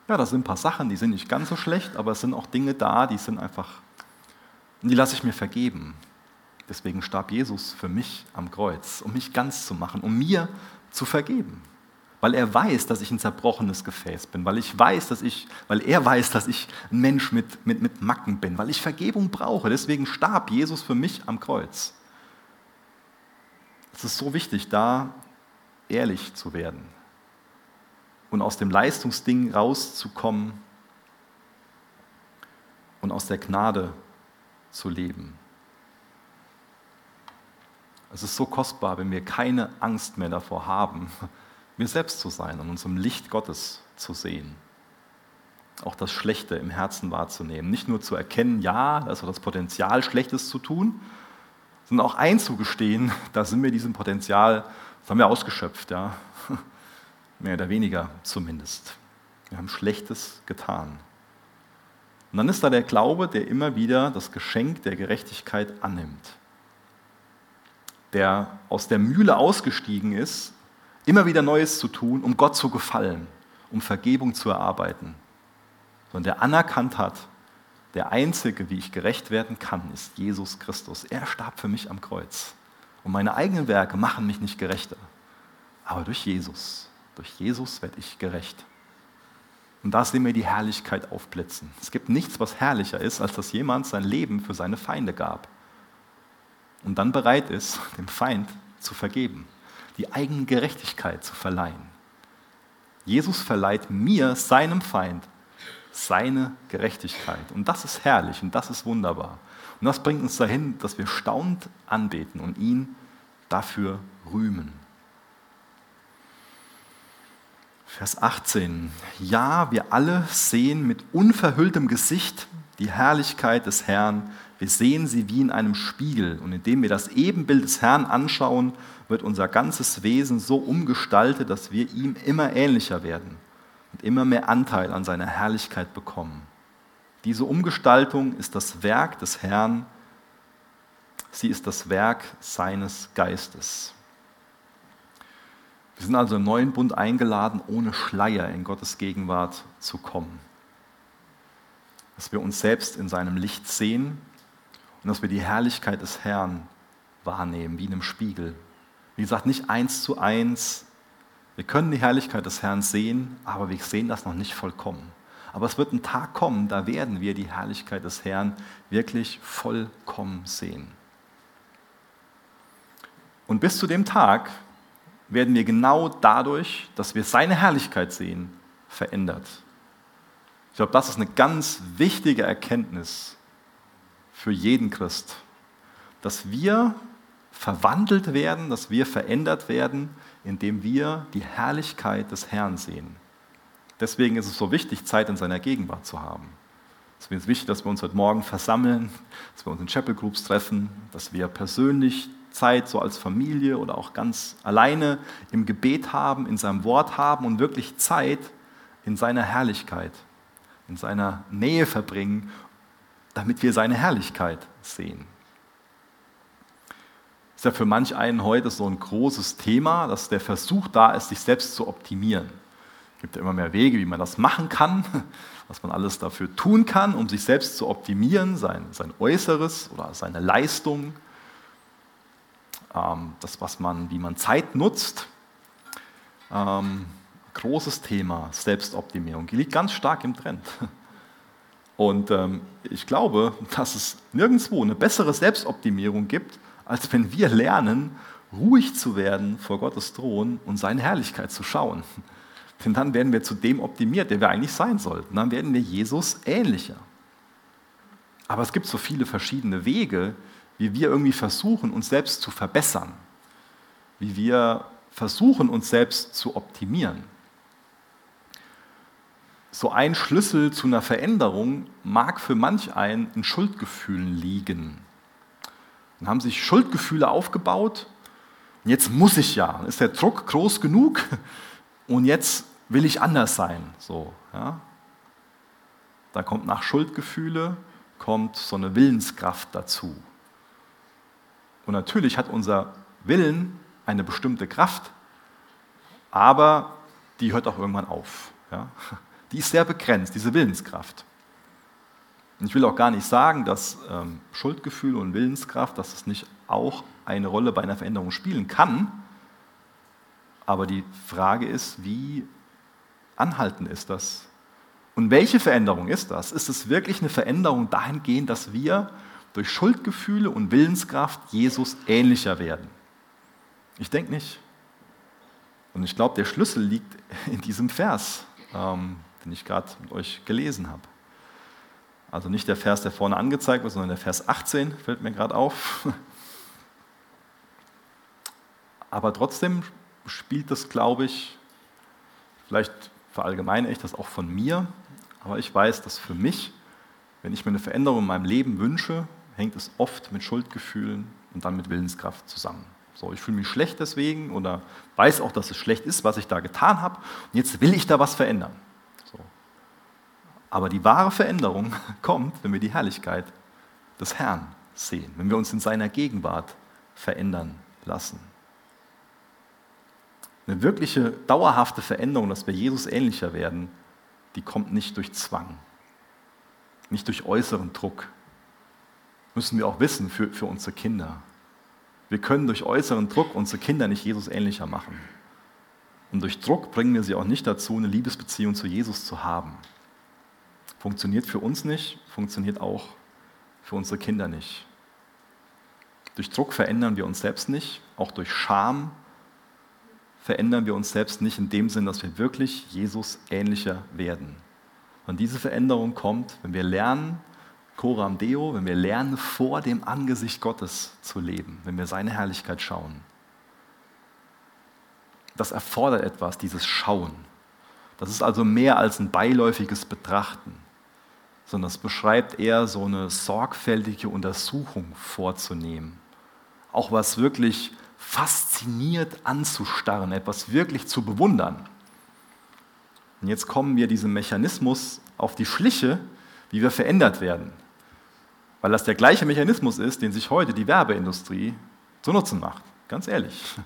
Ja, das sind ein paar Sachen, die sind nicht ganz so schlecht, aber es sind auch Dinge da, die sind einfach, die lasse ich mir vergeben. Deswegen starb Jesus für mich am Kreuz, um mich ganz zu machen, um mir zu vergeben weil er weiß, dass ich ein zerbrochenes Gefäß bin, weil ich weiß, dass ich, weil er weiß, dass ich ein Mensch mit, mit, mit Macken bin, weil ich Vergebung brauche. Deswegen starb Jesus für mich am Kreuz. Es ist so wichtig, da ehrlich zu werden und aus dem Leistungsding rauszukommen und aus der Gnade zu leben. Es ist so kostbar, wenn wir keine Angst mehr davor haben, wir selbst zu sein und uns im Licht Gottes zu sehen. Auch das Schlechte im Herzen wahrzunehmen. Nicht nur zu erkennen, ja, da ist das Potenzial, Schlechtes zu tun, sondern auch einzugestehen, da sind wir diesem Potenzial, das haben wir ausgeschöpft, ja. Mehr oder weniger zumindest. Wir haben Schlechtes getan. Und dann ist da der Glaube, der immer wieder das Geschenk der Gerechtigkeit annimmt. Der aus der Mühle ausgestiegen ist immer wieder Neues zu tun, um Gott zu gefallen, um Vergebung zu erarbeiten, sondern der anerkannt hat, der Einzige, wie ich gerecht werden kann, ist Jesus Christus. Er starb für mich am Kreuz. Und meine eigenen Werke machen mich nicht gerechter. Aber durch Jesus, durch Jesus werde ich gerecht. Und da sehen wir die Herrlichkeit aufblitzen. Es gibt nichts, was herrlicher ist, als dass jemand sein Leben für seine Feinde gab. Und dann bereit ist, dem Feind zu vergeben die eigene Gerechtigkeit zu verleihen. Jesus verleiht mir, seinem Feind, seine Gerechtigkeit. Und das ist herrlich und das ist wunderbar. Und das bringt uns dahin, dass wir staunend anbeten und ihn dafür rühmen. Vers 18. Ja, wir alle sehen mit unverhülltem Gesicht die Herrlichkeit des Herrn. Wir sehen sie wie in einem Spiegel. Und indem wir das Ebenbild des Herrn anschauen, wird unser ganzes Wesen so umgestaltet, dass wir ihm immer ähnlicher werden und immer mehr Anteil an seiner Herrlichkeit bekommen. Diese Umgestaltung ist das Werk des Herrn, Sie ist das Werk seines Geistes. Wir sind also im neuen Bund eingeladen, ohne Schleier in Gottes Gegenwart zu kommen. Dass wir uns selbst in seinem Licht sehen und dass wir die Herrlichkeit des Herrn wahrnehmen, wie in einem Spiegel. Wie gesagt, nicht eins zu eins. Wir können die Herrlichkeit des Herrn sehen, aber wir sehen das noch nicht vollkommen. Aber es wird ein Tag kommen, da werden wir die Herrlichkeit des Herrn wirklich vollkommen sehen. Und bis zu dem Tag werden wir genau dadurch, dass wir seine Herrlichkeit sehen, verändert. Ich glaube, das ist eine ganz wichtige Erkenntnis für jeden Christ, dass wir verwandelt werden, dass wir verändert werden, indem wir die Herrlichkeit des Herrn sehen. Deswegen ist es so wichtig, Zeit in seiner Gegenwart zu haben. Deswegen ist es wichtig, dass wir uns heute Morgen versammeln, dass wir uns in Chapel Groups treffen, dass wir persönlich Zeit so als Familie oder auch ganz alleine im Gebet haben, in seinem Wort haben und wirklich Zeit in seiner Herrlichkeit, in seiner Nähe verbringen, damit wir seine Herrlichkeit sehen. Ist ja für manch einen heute so ein großes Thema, dass der Versuch da ist, sich selbst zu optimieren. Es gibt ja immer mehr Wege, wie man das machen kann, was man alles dafür tun kann, um sich selbst zu optimieren, sein, sein Äußeres oder seine Leistung, das, was man, wie man Zeit nutzt. Ähm, großes Thema, Selbstoptimierung, liegt ganz stark im Trend. Und ähm, ich glaube, dass es nirgendwo eine bessere Selbstoptimierung gibt, als wenn wir lernen, ruhig zu werden vor Gottes Thron und seine Herrlichkeit zu schauen. Denn dann werden wir zu dem optimiert, der wir eigentlich sein sollten. Dann werden wir Jesus ähnlicher. Aber es gibt so viele verschiedene Wege, wie wir irgendwie versuchen, uns selbst zu verbessern. Wie wir versuchen, uns selbst zu optimieren. So ein Schlüssel zu einer Veränderung mag für manch einen in Schuldgefühlen liegen. Dann haben sich Schuldgefühle aufgebaut und jetzt muss ich ja, dann ist der Druck groß genug und jetzt will ich anders sein. So, ja. Da kommt nach Schuldgefühle kommt so eine Willenskraft dazu. Und natürlich hat unser Willen eine bestimmte Kraft, aber die hört auch irgendwann auf. Ja. Die ist sehr begrenzt, diese Willenskraft. Und ich will auch gar nicht sagen, dass ähm, Schuldgefühl und Willenskraft, dass es nicht auch eine Rolle bei einer Veränderung spielen kann. Aber die Frage ist, wie anhaltend ist das? Und welche Veränderung ist das? Ist es wirklich eine Veränderung dahingehend, dass wir durch Schuldgefühle und Willenskraft Jesus ähnlicher werden? Ich denke nicht. Und ich glaube, der Schlüssel liegt in diesem Vers, ähm, den ich gerade mit euch gelesen habe. Also nicht der Vers, der vorne angezeigt wird, sondern der Vers 18 fällt mir gerade auf. Aber trotzdem spielt das, glaube ich, vielleicht verallgemeine ich das auch von mir, aber ich weiß, dass für mich, wenn ich mir eine Veränderung in meinem Leben wünsche, hängt es oft mit Schuldgefühlen und dann mit Willenskraft zusammen. So, ich fühle mich schlecht deswegen oder weiß auch, dass es schlecht ist, was ich da getan habe. Und jetzt will ich da was verändern. Aber die wahre Veränderung kommt, wenn wir die Herrlichkeit des Herrn sehen, wenn wir uns in seiner Gegenwart verändern lassen. Eine wirkliche dauerhafte Veränderung, dass wir Jesus ähnlicher werden, die kommt nicht durch Zwang, nicht durch äußeren Druck. Müssen wir auch wissen für, für unsere Kinder. Wir können durch äußeren Druck unsere Kinder nicht Jesus ähnlicher machen. Und durch Druck bringen wir sie auch nicht dazu, eine Liebesbeziehung zu Jesus zu haben. Funktioniert für uns nicht, funktioniert auch für unsere Kinder nicht. Durch Druck verändern wir uns selbst nicht, auch durch Scham verändern wir uns selbst nicht in dem Sinn, dass wir wirklich Jesus ähnlicher werden. Und diese Veränderung kommt, wenn wir lernen, Coram Deo, wenn wir lernen, vor dem Angesicht Gottes zu leben, wenn wir seine Herrlichkeit schauen. Das erfordert etwas, dieses Schauen. Das ist also mehr als ein beiläufiges Betrachten sondern es beschreibt eher so eine sorgfältige Untersuchung vorzunehmen. Auch was wirklich fasziniert anzustarren, etwas wirklich zu bewundern. Und jetzt kommen wir diesem Mechanismus auf die Schliche, wie wir verändert werden. Weil das der gleiche Mechanismus ist, den sich heute die Werbeindustrie zu Nutzen macht. Ganz ehrlich.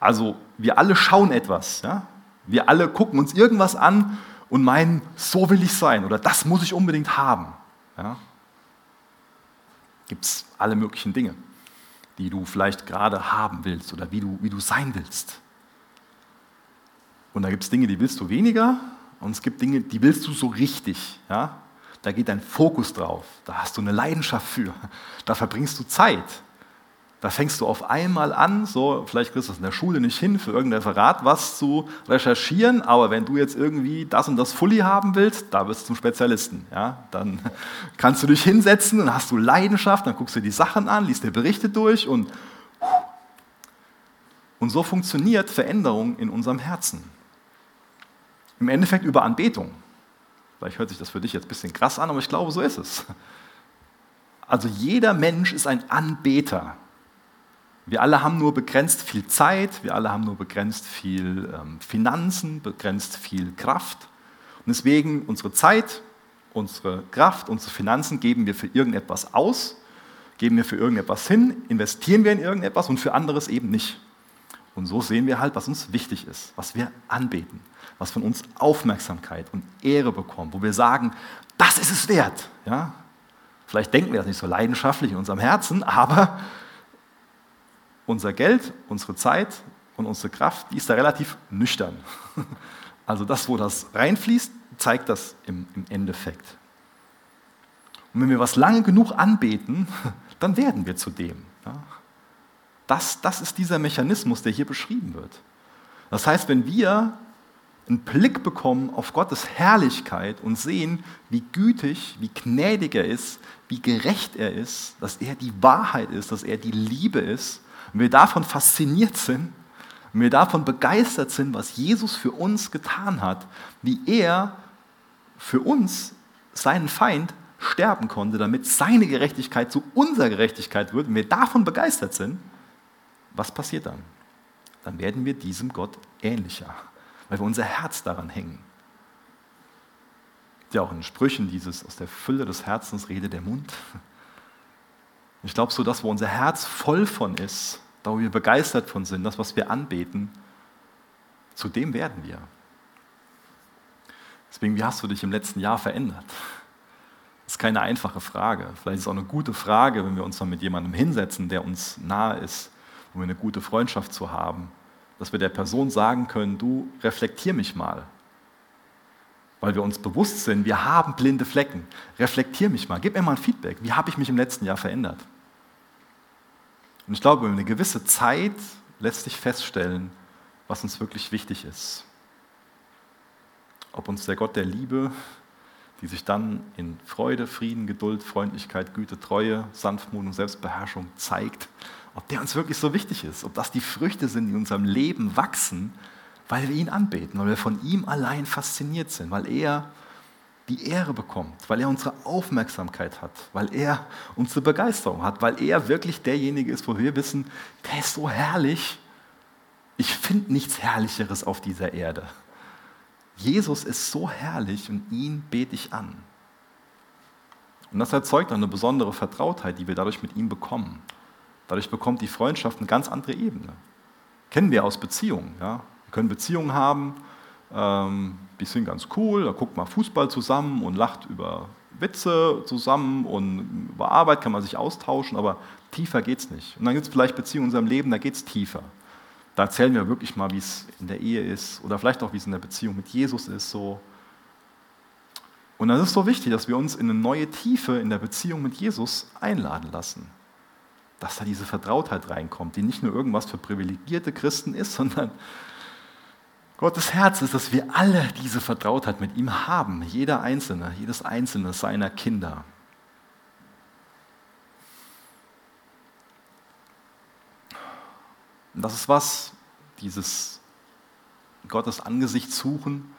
Also wir alle schauen etwas. Ja? Wir alle gucken uns irgendwas an und meinen, so will ich sein oder das muss ich unbedingt haben. Ja? Gibt es alle möglichen Dinge, die du vielleicht gerade haben willst oder wie du, wie du sein willst. Und da gibt es Dinge, die willst du weniger und es gibt Dinge, die willst du so richtig. Ja? Da geht dein Fokus drauf, da hast du eine Leidenschaft für, da verbringst du Zeit. Da fängst du auf einmal an, so vielleicht kriegst du es in der Schule nicht hin, für irgendein Referat was zu recherchieren, aber wenn du jetzt irgendwie das und das Fully haben willst, da bist du zum Spezialisten. Ja? Dann kannst du dich hinsetzen und hast du Leidenschaft, dann guckst du die Sachen an, liest dir Berichte durch und und so funktioniert Veränderung in unserem Herzen. Im Endeffekt über Anbetung. Vielleicht hört sich das für dich jetzt ein bisschen krass an, aber ich glaube, so ist es. Also jeder Mensch ist ein Anbeter. Wir alle haben nur begrenzt viel Zeit, wir alle haben nur begrenzt viel ähm, Finanzen, begrenzt viel Kraft. Und deswegen unsere Zeit, unsere Kraft, unsere Finanzen geben wir für irgendetwas aus, geben wir für irgendetwas hin, investieren wir in irgendetwas und für anderes eben nicht. Und so sehen wir halt, was uns wichtig ist, was wir anbeten, was von uns Aufmerksamkeit und Ehre bekommt, wo wir sagen, das ist es wert. Ja? Vielleicht denken wir das nicht so leidenschaftlich in unserem Herzen, aber unser Geld, unsere Zeit und unsere Kraft, die ist da relativ nüchtern. Also das, wo das reinfließt, zeigt das im, im Endeffekt. Und wenn wir was lange genug anbeten, dann werden wir zu dem. Das, das ist dieser Mechanismus, der hier beschrieben wird. Das heißt, wenn wir einen Blick bekommen auf Gottes Herrlichkeit und sehen, wie gütig, wie gnädig er ist, wie gerecht er ist, dass er die Wahrheit ist, dass er die Liebe ist, und wir davon fasziniert sind, und wir davon begeistert sind, was Jesus für uns getan hat, wie er für uns, seinen Feind, sterben konnte, damit seine Gerechtigkeit zu unserer Gerechtigkeit wird, und wir davon begeistert sind, was passiert dann? Dann werden wir diesem Gott ähnlicher, weil wir unser Herz daran hängen. Ja, auch in Sprüchen dieses aus der Fülle des Herzens rede der Mund. Ich glaube, so das, wo unser Herz voll von ist, da wo wir begeistert von sind, das, was wir anbeten, zu dem werden wir. Deswegen, wie hast du dich im letzten Jahr verändert? Das ist keine einfache Frage. Vielleicht ist es auch eine gute Frage, wenn wir uns mal mit jemandem hinsetzen, der uns nahe ist, wir eine gute Freundschaft zu haben, dass wir der Person sagen können, du reflektier mich mal. Weil wir uns bewusst sind, wir haben blinde Flecken. Reflektier mich mal, gib mir mal ein Feedback. Wie habe ich mich im letzten Jahr verändert? Und ich glaube, über eine gewisse Zeit lässt sich feststellen, was uns wirklich wichtig ist. Ob uns der Gott der Liebe, die sich dann in Freude, Frieden, Geduld, Freundlichkeit, Güte, Treue, Sanftmut und Selbstbeherrschung zeigt, ob der uns wirklich so wichtig ist, ob das die Früchte sind, die in unserem Leben wachsen, weil wir ihn anbeten, weil wir von ihm allein fasziniert sind, weil er die Ehre bekommt, weil er unsere Aufmerksamkeit hat, weil er unsere Begeisterung hat, weil er wirklich derjenige ist, wo wir wissen, der ist so herrlich. Ich finde nichts Herrlicheres auf dieser Erde. Jesus ist so herrlich und ihn bete ich an. Und das erzeugt eine besondere Vertrautheit, die wir dadurch mit ihm bekommen. Dadurch bekommt die Freundschaft eine ganz andere Ebene. Kennen wir aus Beziehungen. Ja? Wir können Beziehungen haben, ähm, die sind ganz cool, da guckt man Fußball zusammen und lacht über Witze zusammen und über Arbeit kann man sich austauschen, aber tiefer geht es nicht. Und dann gibt es vielleicht Beziehungen in unserem Leben, da geht es tiefer. Da erzählen wir wirklich mal, wie es in der Ehe ist oder vielleicht auch, wie es in der Beziehung mit Jesus ist. So. Und dann ist es so wichtig, dass wir uns in eine neue Tiefe in der Beziehung mit Jesus einladen lassen. Dass da diese Vertrautheit reinkommt, die nicht nur irgendwas für privilegierte Christen ist, sondern Gottes Herz ist, dass wir alle diese Vertrautheit mit ihm haben, jeder Einzelne, jedes Einzelne seiner Kinder. Und das ist was, dieses Gottes Angesicht suchen,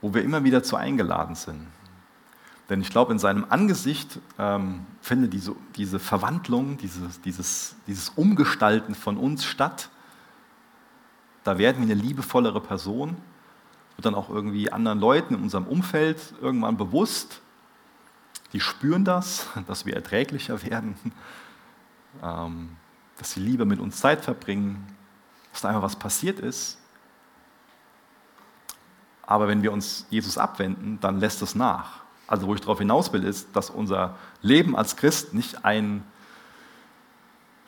wo wir immer wieder zu eingeladen sind. Denn ich glaube, in seinem Angesicht ähm, findet diese, diese Verwandlung, dieses, dieses, dieses Umgestalten von uns statt da werden wir eine liebevollere Person, wird dann auch irgendwie anderen Leuten in unserem Umfeld irgendwann bewusst. die spüren das, dass wir erträglicher werden, ähm, dass sie lieber mit uns Zeit verbringen, dass da einfach was passiert ist. Aber wenn wir uns Jesus abwenden, dann lässt es nach. Also wo ich darauf hinaus will, ist, dass unser Leben als Christ nicht ein,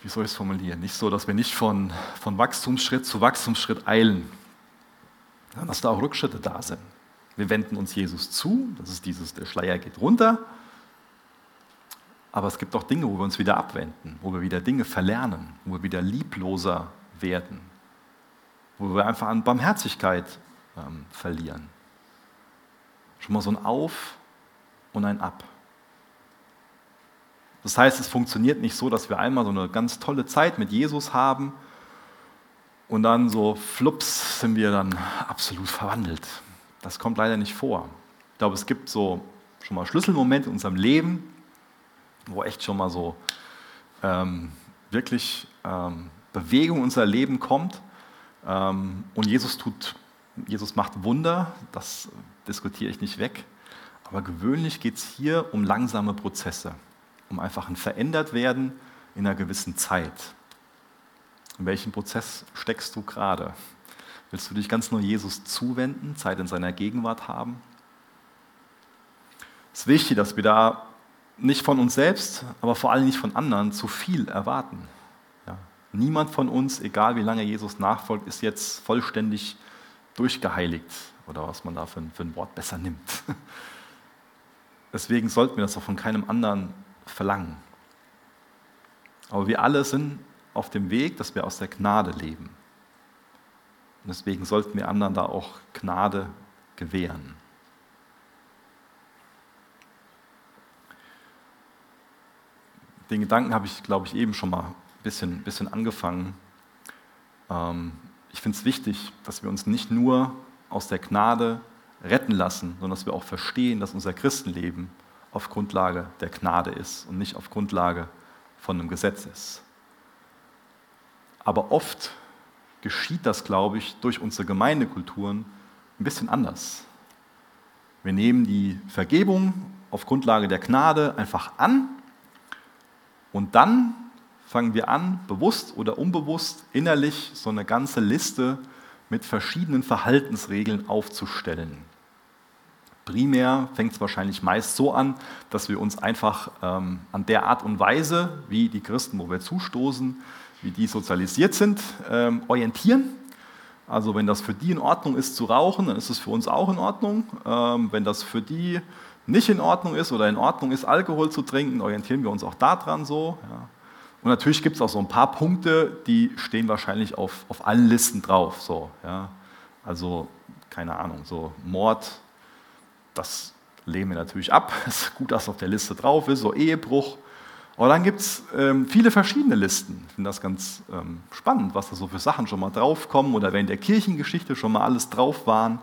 wie soll ich es formulieren, nicht so, dass wir nicht von, von Wachstumsschritt zu Wachstumsschritt eilen, sondern dass da auch Rückschritte da sind. Wir wenden uns Jesus zu, das ist dieses, der Schleier geht runter, aber es gibt auch Dinge, wo wir uns wieder abwenden, wo wir wieder Dinge verlernen, wo wir wieder liebloser werden, wo wir einfach an Barmherzigkeit ähm, verlieren. Schon mal so ein Auf und ein Ab. Das heißt, es funktioniert nicht so, dass wir einmal so eine ganz tolle Zeit mit Jesus haben und dann so flups sind wir dann absolut verwandelt. Das kommt leider nicht vor. Ich glaube, es gibt so schon mal Schlüsselmomente in unserem Leben, wo echt schon mal so ähm, wirklich ähm, Bewegung in unser Leben kommt. Ähm, und Jesus tut, Jesus macht Wunder, das diskutiere ich nicht weg. Aber gewöhnlich geht es hier um langsame Prozesse, um einfach ein Verändertwerden in einer gewissen Zeit. In welchem Prozess steckst du gerade? Willst du dich ganz nur Jesus zuwenden, Zeit in seiner Gegenwart haben? Es ist wichtig, dass wir da nicht von uns selbst, aber vor allem nicht von anderen zu viel erwarten. Ja. Niemand von uns, egal wie lange Jesus nachfolgt, ist jetzt vollständig durchgeheiligt oder was man da für für ein Wort besser nimmt. Deswegen sollten wir das auch von keinem anderen verlangen. Aber wir alle sind auf dem Weg, dass wir aus der Gnade leben. Und deswegen sollten wir anderen da auch Gnade gewähren. den Gedanken habe ich, glaube ich, eben schon mal ein bisschen, bisschen angefangen. Ähm, ich finde es wichtig, dass wir uns nicht nur aus der Gnade retten lassen, sondern dass wir auch verstehen, dass unser Christenleben auf Grundlage der Gnade ist und nicht auf Grundlage von einem Gesetz ist. Aber oft geschieht das, glaube ich, durch unsere Gemeindekulturen ein bisschen anders. Wir nehmen die Vergebung auf Grundlage der Gnade einfach an und dann fangen wir an, bewusst oder unbewusst, innerlich so eine ganze Liste mit verschiedenen Verhaltensregeln aufzustellen. Primär fängt es wahrscheinlich meist so an, dass wir uns einfach ähm, an der Art und Weise, wie die Christen, wo wir zustoßen, wie die sozialisiert sind, ähm, orientieren. Also wenn das für die in Ordnung ist zu rauchen, dann ist es für uns auch in Ordnung. Ähm, wenn das für die nicht in Ordnung ist oder in Ordnung ist, Alkohol zu trinken, orientieren wir uns auch daran so. Ja. Und natürlich gibt es auch so ein paar Punkte, die stehen wahrscheinlich auf, auf allen Listen drauf. So, ja. Also, keine Ahnung, so Mord, das lehnen wir natürlich ab. Es ist gut, dass es auf der Liste drauf ist, so Ehebruch. Aber dann gibt es ähm, viele verschiedene Listen. Ich finde das ganz ähm, spannend, was da so für Sachen schon mal draufkommen oder in der Kirchengeschichte schon mal alles drauf waren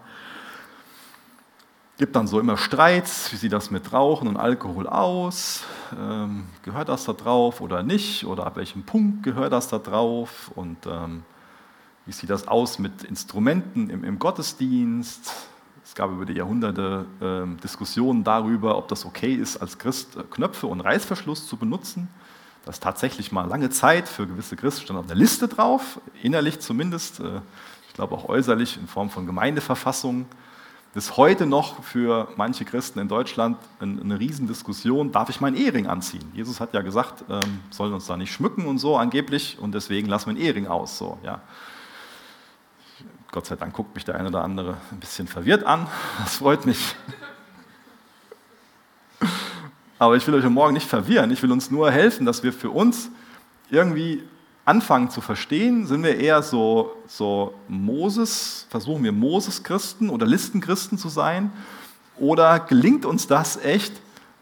gibt dann so immer Streits, wie sieht das mit Rauchen und Alkohol aus? Ähm, gehört das da drauf oder nicht? Oder ab welchem Punkt gehört das da drauf? Und ähm, wie sieht das aus mit Instrumenten im, im Gottesdienst? Es gab über die Jahrhunderte ähm, Diskussionen darüber, ob das okay ist, als Christ äh, Knöpfe und Reißverschluss zu benutzen. Das ist tatsächlich mal lange Zeit für gewisse Christen stand auf der Liste drauf, innerlich zumindest, äh, ich glaube auch äußerlich in Form von Gemeindeverfassungen bis heute noch für manche Christen in Deutschland eine Riesendiskussion, darf ich meinen Ehering anziehen? Jesus hat ja gesagt, ähm, sollen uns da nicht schmücken und so angeblich und deswegen lassen wir einen Ehering aus. So, ja. Gott sei Dank guckt mich der eine oder andere ein bisschen verwirrt an, das freut mich. Aber ich will euch morgen nicht verwirren, ich will uns nur helfen, dass wir für uns irgendwie anfangen zu verstehen, sind wir eher so, so Moses, versuchen wir Moses-Christen oder Listenchristen zu sein? Oder gelingt uns das echt,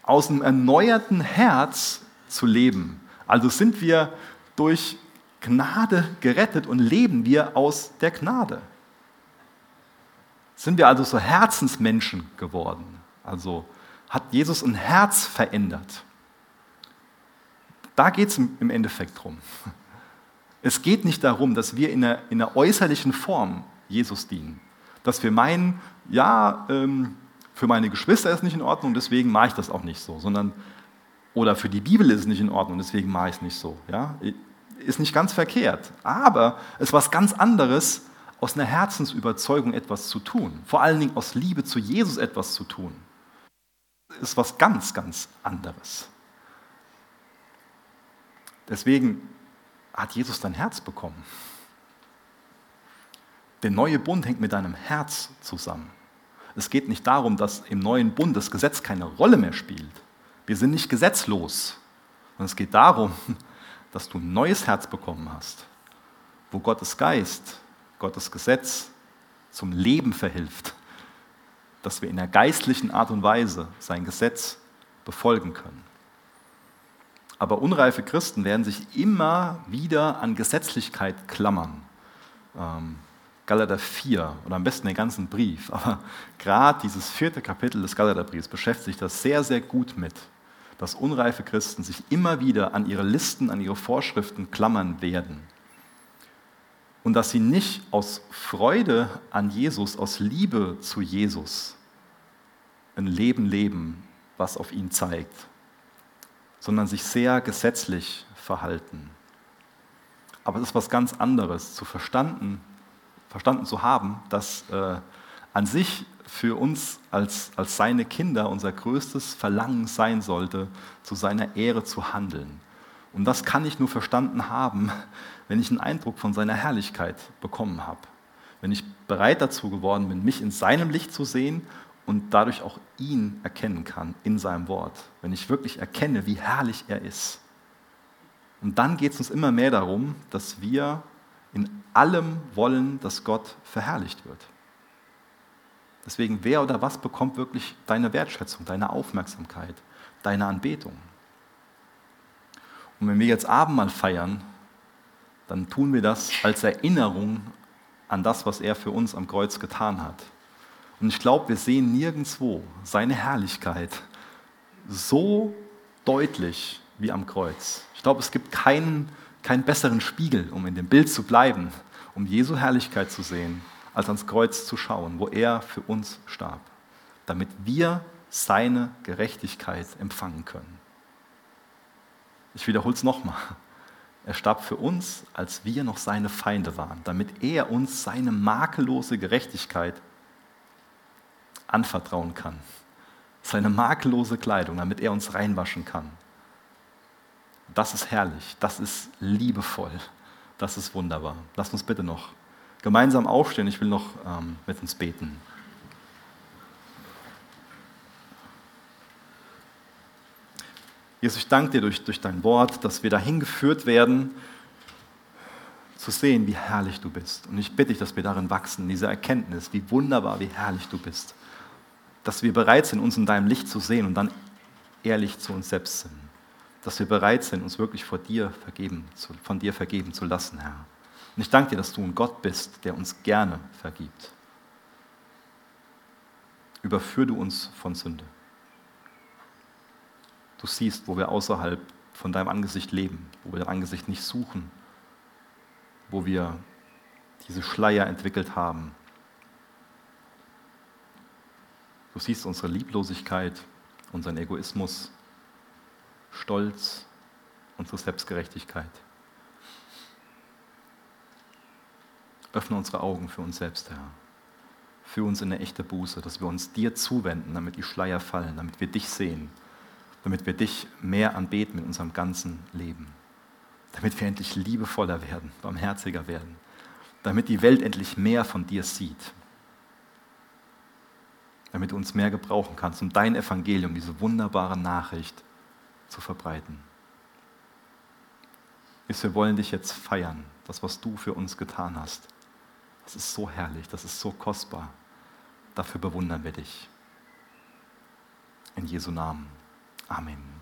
aus einem erneuerten Herz zu leben? Also sind wir durch Gnade gerettet und leben wir aus der Gnade? Sind wir also so Herzensmenschen geworden? Also hat Jesus ein Herz verändert? Da geht es im Endeffekt drum. Es geht nicht darum, dass wir in einer, in einer äußerlichen Form Jesus dienen. Dass wir meinen, ja, ähm, für meine Geschwister ist es nicht in Ordnung, deswegen mache ich das auch nicht so, sondern oder für die Bibel ist es nicht in Ordnung, deswegen mache ich es nicht so. Ja? Ist nicht ganz verkehrt, aber es ist was ganz anderes, aus einer Herzensüberzeugung etwas zu tun, vor allen Dingen aus Liebe zu Jesus etwas zu tun. Ist was ganz, ganz anderes. Deswegen hat Jesus dein Herz bekommen. Der neue Bund hängt mit deinem Herz zusammen. Es geht nicht darum, dass im neuen Bund das Gesetz keine Rolle mehr spielt. Wir sind nicht gesetzlos, sondern es geht darum, dass du ein neues Herz bekommen hast, wo Gottes Geist, Gottes Gesetz zum Leben verhilft, dass wir in der geistlichen Art und Weise sein Gesetz befolgen können. Aber unreife Christen werden sich immer wieder an Gesetzlichkeit klammern. Ähm, Galater 4 oder am besten den ganzen Brief, aber gerade dieses vierte Kapitel des Galaterbriefs beschäftigt das sehr, sehr gut mit, dass unreife Christen sich immer wieder an ihre Listen, an ihre Vorschriften klammern werden. Und dass sie nicht aus Freude an Jesus, aus Liebe zu Jesus ein Leben leben, was auf ihn zeigt, sondern sich sehr gesetzlich verhalten. Aber es ist was ganz anderes, zu verstanden, verstanden zu haben, dass äh, an sich für uns als, als seine Kinder unser größtes Verlangen sein sollte, zu seiner Ehre zu handeln. Und das kann ich nur verstanden haben, wenn ich einen Eindruck von seiner Herrlichkeit bekommen habe. Wenn ich bereit dazu geworden bin, mich in seinem Licht zu sehen und dadurch auch ihn erkennen kann in seinem Wort, wenn ich wirklich erkenne, wie herrlich er ist. Und dann geht es uns immer mehr darum, dass wir in allem wollen, dass Gott verherrlicht wird. Deswegen, wer oder was bekommt wirklich deine Wertschätzung, deine Aufmerksamkeit, deine Anbetung? Und wenn wir jetzt Abendmahl feiern, dann tun wir das als Erinnerung an das, was er für uns am Kreuz getan hat. Und ich glaube, wir sehen nirgendwo seine Herrlichkeit so deutlich wie am Kreuz. Ich glaube, es gibt keinen, keinen besseren Spiegel, um in dem Bild zu bleiben, um Jesu Herrlichkeit zu sehen, als ans Kreuz zu schauen, wo er für uns starb, damit wir seine Gerechtigkeit empfangen können. Ich wiederhole es nochmal. Er starb für uns, als wir noch seine Feinde waren, damit er uns seine makellose Gerechtigkeit anvertrauen kann. Seine makellose Kleidung, damit er uns reinwaschen kann. Das ist herrlich, das ist liebevoll, das ist wunderbar. Lasst uns bitte noch gemeinsam aufstehen. Ich will noch ähm, mit uns beten. Jesus, ich danke dir durch, durch dein Wort, dass wir dahin geführt werden, zu sehen, wie herrlich du bist. Und ich bitte dich, dass wir darin wachsen, in dieser Erkenntnis, wie wunderbar, wie herrlich du bist dass wir bereit sind, uns in deinem Licht zu sehen und dann ehrlich zu uns selbst sind. Dass wir bereit sind, uns wirklich vor dir vergeben, von dir vergeben zu lassen, Herr. Und ich danke dir, dass du ein Gott bist, der uns gerne vergibt. Überführ du uns von Sünde. Du siehst, wo wir außerhalb von deinem Angesicht leben, wo wir dein Angesicht nicht suchen, wo wir diese Schleier entwickelt haben, Du siehst unsere Lieblosigkeit, unseren Egoismus, Stolz, unsere Selbstgerechtigkeit. Öffne unsere Augen für uns selbst, Herr. Für uns in eine echte Buße, dass wir uns dir zuwenden, damit die Schleier fallen, damit wir dich sehen, damit wir dich mehr anbeten in unserem ganzen Leben, damit wir endlich liebevoller werden, barmherziger werden, damit die Welt endlich mehr von dir sieht, damit du uns mehr gebrauchen kannst, um dein Evangelium, diese wunderbare Nachricht zu verbreiten. Wir wollen dich jetzt feiern, das, was du für uns getan hast. Das ist so herrlich, das ist so kostbar. Dafür bewundern wir dich. In Jesu Namen. Amen.